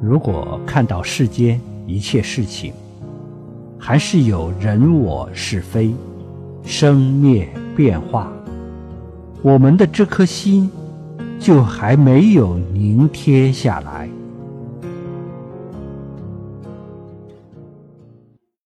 如果看到世间一切事情还是有人我是非生灭变化。我们的这颗心就还没有凝贴下来。